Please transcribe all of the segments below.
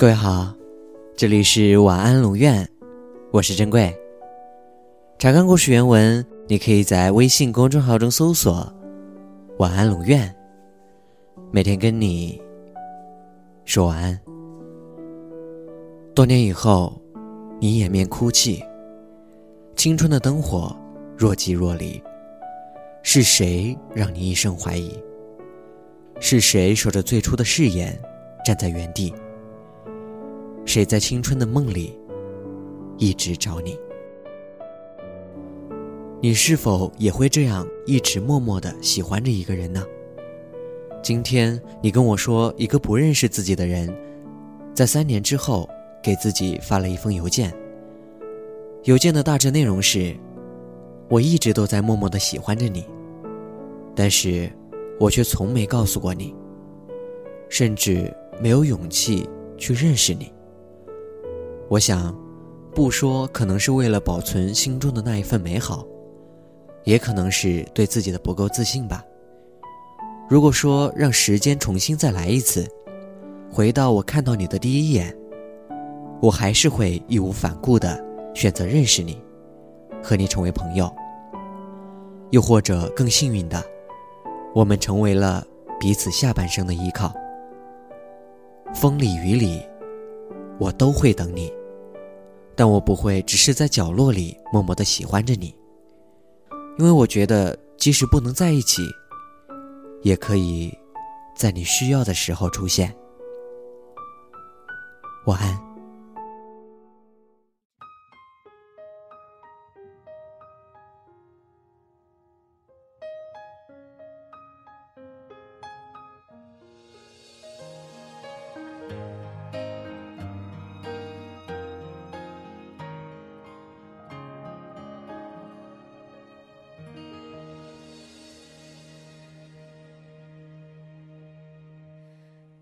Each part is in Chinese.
各位好，这里是晚安龙院，我是珍贵。查看故事原文，你可以在微信公众号中搜索“晚安龙院”，每天跟你说晚安。多年以后，你掩面哭泣，青春的灯火若即若离，是谁让你一生怀疑？是谁守着最初的誓言，站在原地？谁在青春的梦里一直找你？你是否也会这样一直默默的喜欢着一个人呢？今天你跟我说，一个不认识自己的人，在三年之后给自己发了一封邮件。邮件的大致内容是：我一直都在默默的喜欢着你，但是我却从没告诉过你，甚至没有勇气去认识你。我想，不说可能是为了保存心中的那一份美好，也可能是对自己的不够自信吧。如果说让时间重新再来一次，回到我看到你的第一眼，我还是会义无反顾的选择认识你，和你成为朋友。又或者更幸运的，我们成为了彼此下半生的依靠。风里雨里，我都会等你。但我不会只是在角落里默默的喜欢着你，因为我觉得即使不能在一起，也可以在你需要的时候出现。晚安。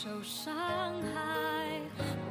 受伤害。